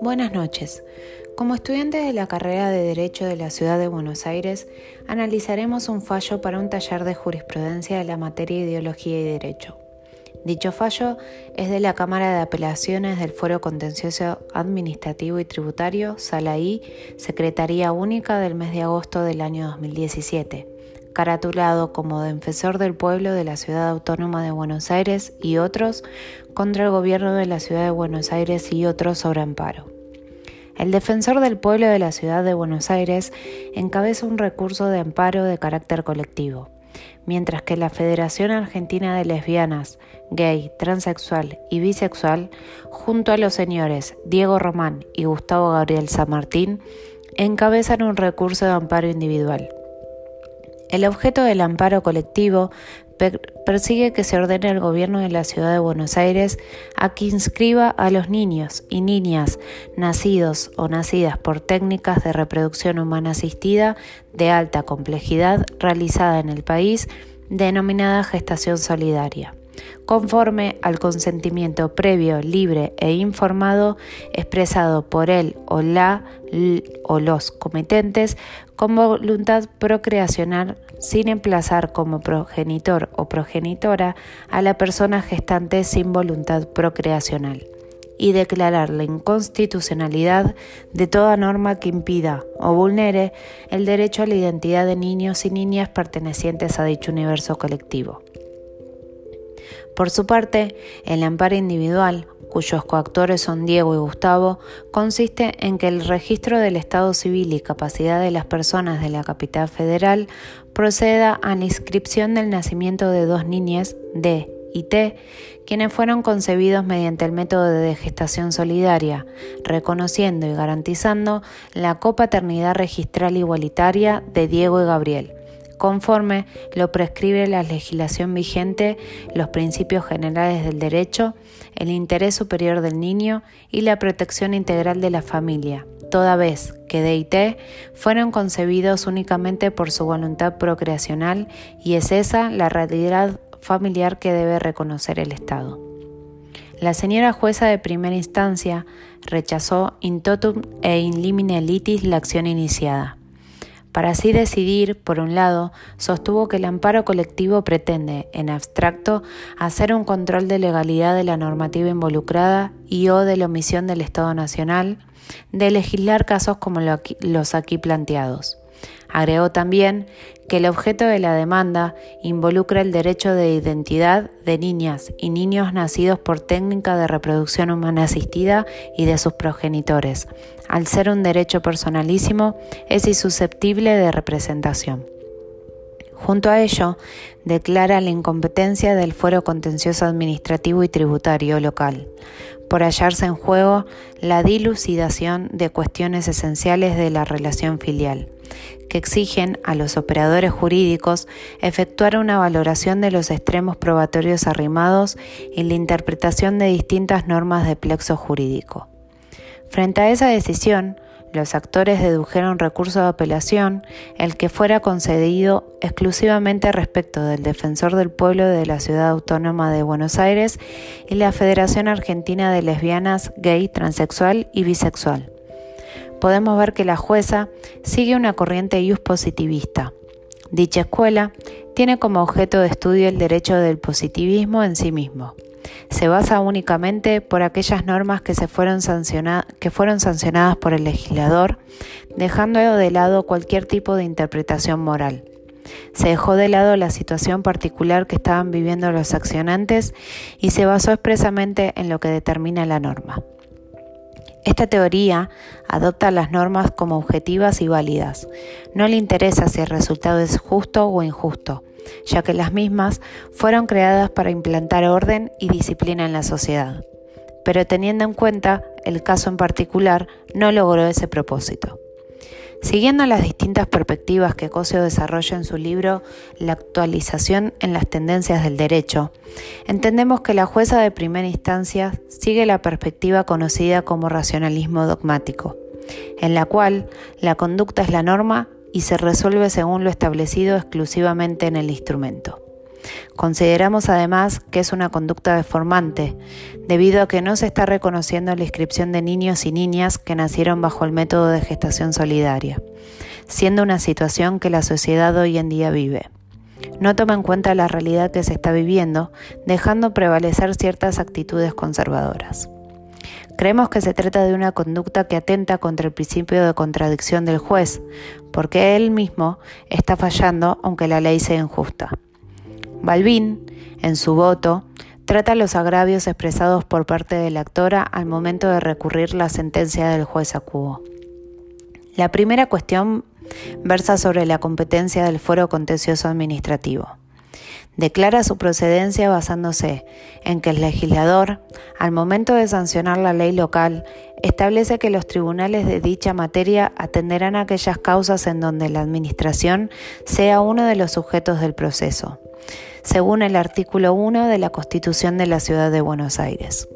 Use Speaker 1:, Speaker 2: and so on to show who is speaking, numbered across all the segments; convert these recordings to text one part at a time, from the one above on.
Speaker 1: Buenas noches. Como estudiante de la carrera de Derecho de la Ciudad de Buenos Aires, analizaremos un fallo para un taller de jurisprudencia de la materia Ideología y Derecho. Dicho fallo es de la Cámara de Apelaciones del Foro Contencioso Administrativo y Tributario, Sala I, Secretaría Única del mes de agosto del año 2017, caratulado como Defensor del Pueblo de la Ciudad Autónoma de Buenos Aires y otros contra el Gobierno de la Ciudad de Buenos Aires y otros sobre amparo. El defensor del pueblo de la ciudad de Buenos Aires encabeza un recurso de amparo de carácter colectivo, mientras que la Federación Argentina de Lesbianas, Gay, Transexual y Bisexual, junto a los señores Diego Román y Gustavo Gabriel San Martín, encabezan un recurso de amparo individual. El objeto del amparo colectivo persigue que se ordene al gobierno de la ciudad de Buenos Aires a que inscriba a los niños y niñas nacidos o nacidas por técnicas de reproducción humana asistida de alta complejidad realizada en el país, denominada gestación solidaria conforme al consentimiento previo, libre e informado expresado por él o la o los cometentes con voluntad procreacional sin emplazar como progenitor o progenitora a la persona gestante sin voluntad procreacional y declarar la inconstitucionalidad de toda norma que impida o vulnere el derecho a la identidad de niños y niñas pertenecientes a dicho universo colectivo. Por su parte, el amparo individual, cuyos coactores son Diego y Gustavo, consiste en que el registro del estado civil y capacidad de las personas de la capital federal proceda a la inscripción del nacimiento de dos niñas D y T, quienes fueron concebidos mediante el método de gestación solidaria, reconociendo y garantizando la copaternidad registral igualitaria de Diego y Gabriel conforme lo prescribe la legislación vigente, los principios generales del derecho, el interés superior del niño y la protección integral de la familia, toda vez que D fueron concebidos únicamente por su voluntad procreacional y es esa la realidad familiar que debe reconocer el Estado. La señora jueza de primera instancia rechazó in totum e in limine litis la acción iniciada. Para así decidir, por un lado, sostuvo que el amparo colectivo pretende, en abstracto, hacer un control de legalidad de la normativa involucrada y o de la omisión del Estado Nacional de legislar casos como los aquí planteados. Agregó también que el objeto de la demanda involucra el derecho de identidad de niñas y niños nacidos por técnica de reproducción humana asistida y de sus progenitores. Al ser un derecho personalísimo, es insusceptible de representación. Junto a ello, declara la incompetencia del Fuero Contencioso Administrativo y Tributario local, por hallarse en juego la dilucidación de cuestiones esenciales de la relación filial, que exigen a los operadores jurídicos efectuar una valoración de los extremos probatorios arrimados y la interpretación de distintas normas de plexo jurídico. Frente a esa decisión, los actores dedujeron recurso de apelación, el que fuera concedido exclusivamente respecto del defensor del pueblo de la Ciudad Autónoma de Buenos Aires y la Federación Argentina de Lesbianas, Gay, Transexual y Bisexual. Podemos ver que la jueza sigue una corriente ius positivista. Dicha escuela tiene como objeto de estudio el derecho del positivismo en sí mismo se basa únicamente por aquellas normas que, se fueron, que fueron sancionadas por el legislador, dejando de lado cualquier tipo de interpretación moral. Se dejó de lado la situación particular que estaban viviendo los accionantes y se basó expresamente en lo que determina la norma. Esta teoría adopta las normas como objetivas y válidas. No le interesa si el resultado es justo o injusto, ya que las mismas fueron creadas para implantar orden y disciplina en la sociedad. Pero teniendo en cuenta el caso en particular, no logró ese propósito. Siguiendo las distintas perspectivas que Cosio desarrolla en su libro La actualización en las tendencias del derecho, entendemos que la jueza de primera instancia sigue la perspectiva conocida como racionalismo dogmático, en la cual la conducta es la norma y se resuelve según lo establecido exclusivamente en el instrumento. Consideramos además que es una conducta deformante, debido a que no se está reconociendo la inscripción de niños y niñas que nacieron bajo el método de gestación solidaria, siendo una situación que la sociedad hoy en día vive. No toma en cuenta la realidad que se está viviendo, dejando prevalecer ciertas actitudes conservadoras. Creemos que se trata de una conducta que atenta contra el principio de contradicción del juez, porque él mismo está fallando aunque la ley sea injusta. Balbín, en su voto, trata los agravios expresados por parte de la actora al momento de recurrir la sentencia del juez Acubo. La primera cuestión versa sobre la competencia del foro contencioso administrativo. Declara su procedencia basándose en que el legislador, al momento de sancionar la ley local, establece que los tribunales de dicha materia atenderán aquellas causas en donde la Administración sea uno de los sujetos del proceso, según el artículo 1 de la Constitución de la Ciudad de Buenos Aires.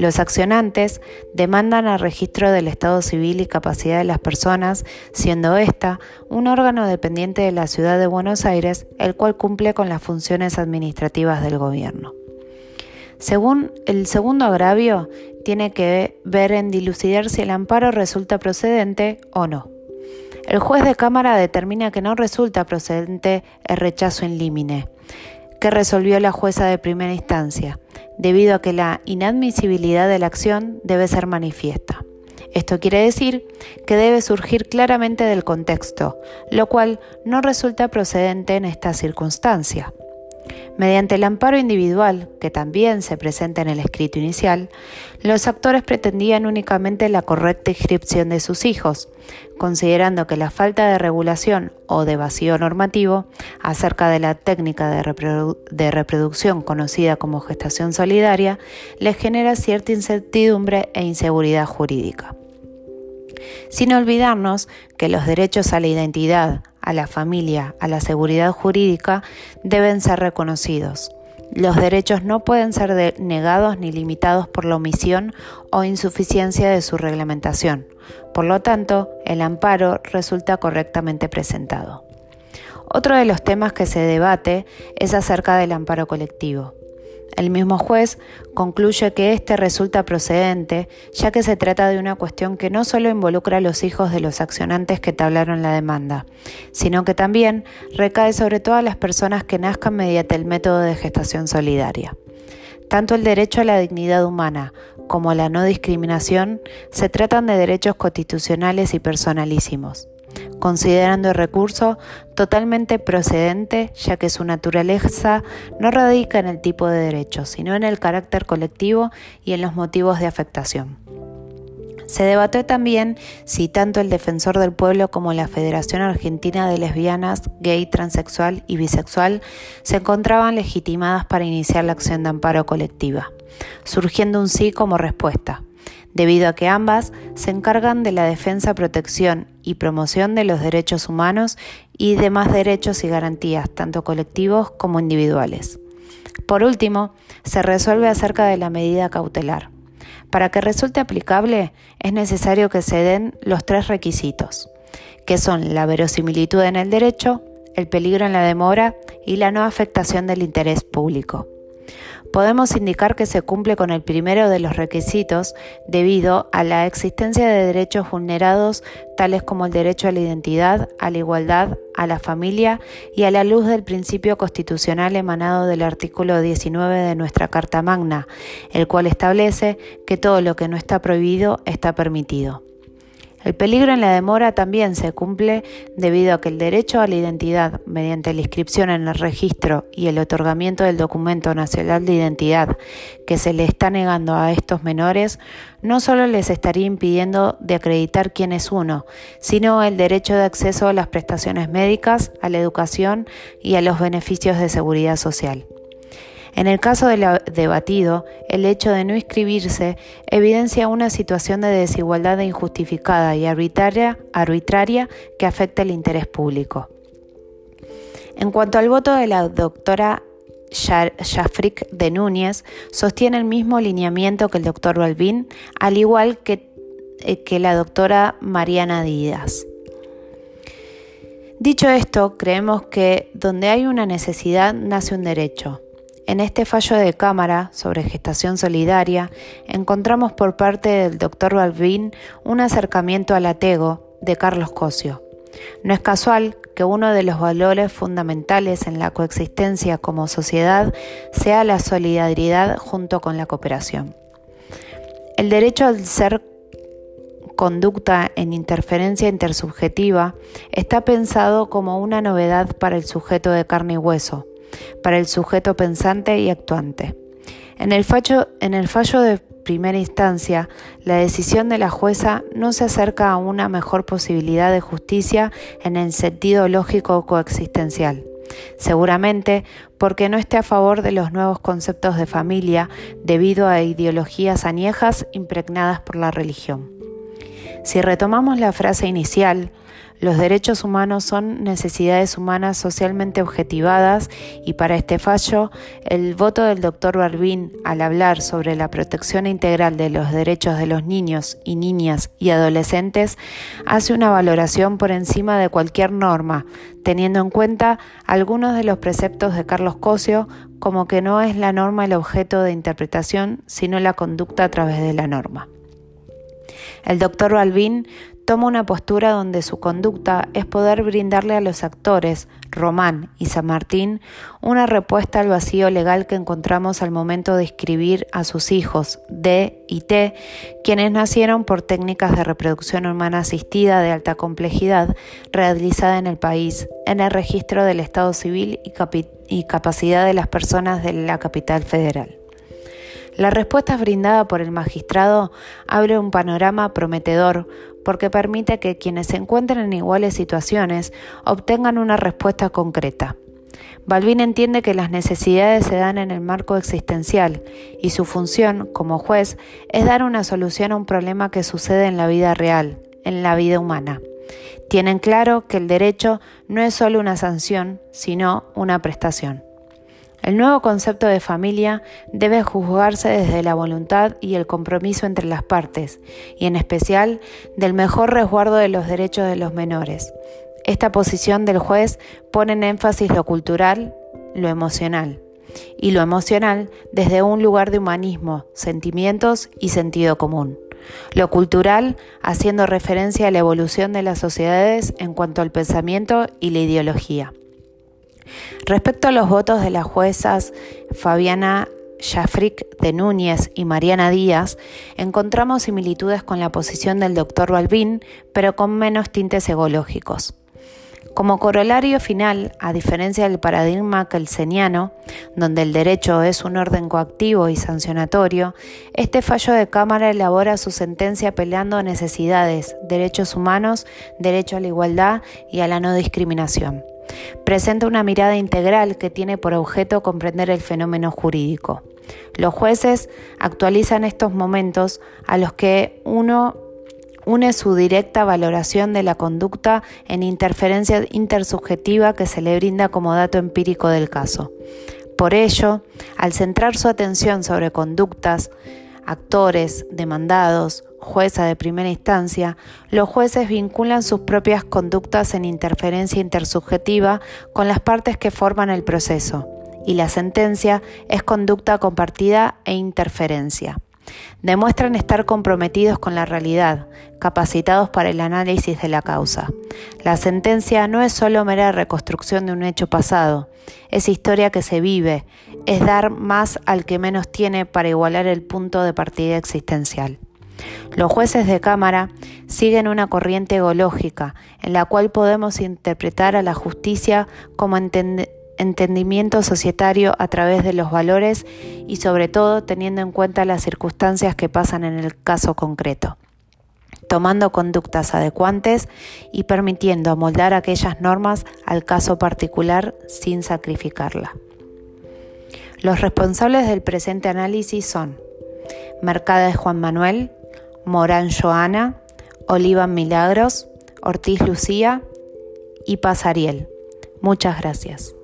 Speaker 1: Los accionantes demandan al registro del estado civil y capacidad de las personas, siendo ésta un órgano dependiente de la Ciudad de Buenos Aires, el cual cumple con las funciones administrativas del gobierno. Según el segundo agravio, tiene que ver en dilucidar si el amparo resulta procedente o no. El juez de Cámara determina que no resulta procedente el rechazo in limine, que resolvió la jueza de primera instancia, debido a que la inadmisibilidad de la acción debe ser manifiesta. Esto quiere decir que debe surgir claramente del contexto, lo cual no resulta procedente en esta circunstancia. Mediante el amparo individual, que también se presenta en el escrito inicial, los actores pretendían únicamente la correcta inscripción de sus hijos, considerando que la falta de regulación o de vacío normativo acerca de la técnica de, reproducción conocida como gestación solidaria les genera cierta incertidumbre e inseguridad jurídica. Sin olvidarnos que los derechos a la identidad, a la familia, a la seguridad jurídica deben ser reconocidos. Los derechos no pueden ser negados ni limitados por la omisión o insuficiencia de su reglamentación. Por lo tanto, el amparo resulta correctamente presentado. Otro de los temas que se debate es acerca del amparo colectivo. El mismo juez concluye que este resulta procedente, ya que se trata de una cuestión que no solo involucra a los hijos de los accionantes que tablaron la demanda, sino que también recae sobre todas las personas que nazcan mediante el método de gestación solidaria. Tanto el derecho a la dignidad humana como la no discriminación se tratan de derechos constitucionales y personalísimos considerando el recurso totalmente procedente, ya que su naturaleza no radica en el tipo de derecho, sino en el carácter colectivo y en los motivos de afectación. Se debatió también si tanto el Defensor del Pueblo como la Federación Argentina de Lesbianas, Gay, Transexual y Bisexual se encontraban legitimadas para iniciar la acción de amparo colectiva, surgiendo un sí como respuesta debido a que ambas se encargan de la defensa, protección y promoción de los derechos humanos y demás derechos y garantías, tanto colectivos como individuales. Por último, se resuelve acerca de la medida cautelar. Para que resulte aplicable es necesario que se den los tres requisitos, que son la verosimilitud en el derecho, el peligro en la demora y la no afectación del interés público podemos indicar que se cumple con el primero de los requisitos debido a la existencia de derechos vulnerados tales como el derecho a la identidad, a la igualdad, a la familia y a la luz del principio constitucional emanado del artículo 19 de nuestra Carta Magna, el cual establece que todo lo que no está prohibido está permitido. El peligro en la demora también se cumple debido a que el derecho a la identidad mediante la inscripción en el registro y el otorgamiento del documento nacional de identidad que se le está negando a estos menores no solo les estaría impidiendo de acreditar quién es uno, sino el derecho de acceso a las prestaciones médicas, a la educación y a los beneficios de seguridad social. En el caso del debatido, el hecho de no inscribirse evidencia una situación de desigualdad injustificada y arbitraria, arbitraria que afecta el interés público. En cuanto al voto de la doctora Jafrik de Núñez, sostiene el mismo lineamiento que el doctor Balbín, al igual que, eh, que la doctora Mariana Díaz. Dicho esto, creemos que donde hay una necesidad nace un derecho. En este fallo de Cámara sobre gestación solidaria encontramos por parte del doctor Balvin un acercamiento al atego de Carlos Cosio. No es casual que uno de los valores fundamentales en la coexistencia como sociedad sea la solidaridad junto con la cooperación. El derecho al ser conducta en interferencia intersubjetiva está pensado como una novedad para el sujeto de carne y hueso, para el sujeto pensante y actuante. En el fallo, de primera instancia, la decisión de la jueza no se acerca a una mejor posibilidad de justicia en el sentido lógico coexistencial. Seguramente porque no esté a favor de los nuevos conceptos de familia debido a ideologías añejas impregnadas por la religión. Si retomamos la frase inicial, los derechos humanos son necesidades humanas socialmente objetivadas y para este fallo, el voto del doctor Barbín al hablar sobre la protección integral de los derechos de los niños y niñas y adolescentes hace una valoración por encima de cualquier norma, teniendo en cuenta algunos de los preceptos de Carlos Cosio como que no es la norma el objeto de interpretación, sino la conducta a través de la norma. El doctor Balbín toma una postura donde su conducta es poder brindarle a los actores, Román y San Martín, una respuesta al vacío legal que encontramos al momento de inscribir a sus hijos, D y T, quienes nacieron por técnicas de reproducción humana asistida de alta complejidad realizada en el país, en el registro del Estado civil y, y capacidad de las personas de la capital federal. La respuesta brindada por el magistrado abre un panorama prometedor porque permite que quienes se encuentren en iguales situaciones obtengan una respuesta concreta. Balvin entiende que las necesidades se dan en el marco existencial y su función como juez es dar una solución a un problema que sucede en la vida real, en la vida humana. Tienen claro que el derecho no es solo una sanción, sino una prestación. El nuevo concepto de familia debe juzgarse desde la voluntad y el compromiso entre las partes, y en especial del mejor resguardo de los derechos de los menores. Esta posición del juez pone en énfasis lo cultural, lo emocional, y lo emocional desde un lugar de humanismo, sentimientos y sentido común. Lo cultural haciendo referencia a la evolución de las sociedades en cuanto al pensamiento y la ideología. Respecto a los votos de las juezas Fabiana Jafric de Núñez y Mariana Díaz, encontramos similitudes con la posición del doctor Balbín, pero con menos tintes ecológicos. Como corolario final, a diferencia del paradigma kelseniano, donde el derecho es un orden coactivo y sancionatorio, este fallo de Cámara elabora su sentencia apelando a necesidades, derechos humanos, derecho a la igualdad y a la no discriminación. Presenta una mirada integral que tiene por objeto comprender el fenómeno jurídico. Los jueces actualizan estos momentos a los que uno une su directa valoración de la conducta en interferencia intersubjetiva que se le brinda como dato empírico del caso. Por ello, al centrar su atención sobre conductas, actores, demandados, jueza de primera instancia, los jueces vinculan sus propias conductas en interferencia intersubjetiva con las partes que forman el proceso, y la sentencia es conducta compartida e interferencia. Demuestran estar comprometidos con la realidad, capacitados para el análisis de la causa. La sentencia no es solo mera reconstrucción de un hecho pasado, es historia que se vive, es dar más al que menos tiene para igualar el punto de partida existencial. Los jueces de Cámara siguen una corriente ecológica en la cual podemos interpretar a la justicia como entendimiento societario a través de los valores y sobre todo teniendo en cuenta las circunstancias que pasan en el caso concreto tomando conductas adecuantes y permitiendo amoldar aquellas normas al caso particular sin sacrificarla. Los responsables del presente análisis son Mercada Juan Manuel, Morán Joana, Oliva Milagros, Ortiz Lucía y Paz Ariel. Muchas gracias.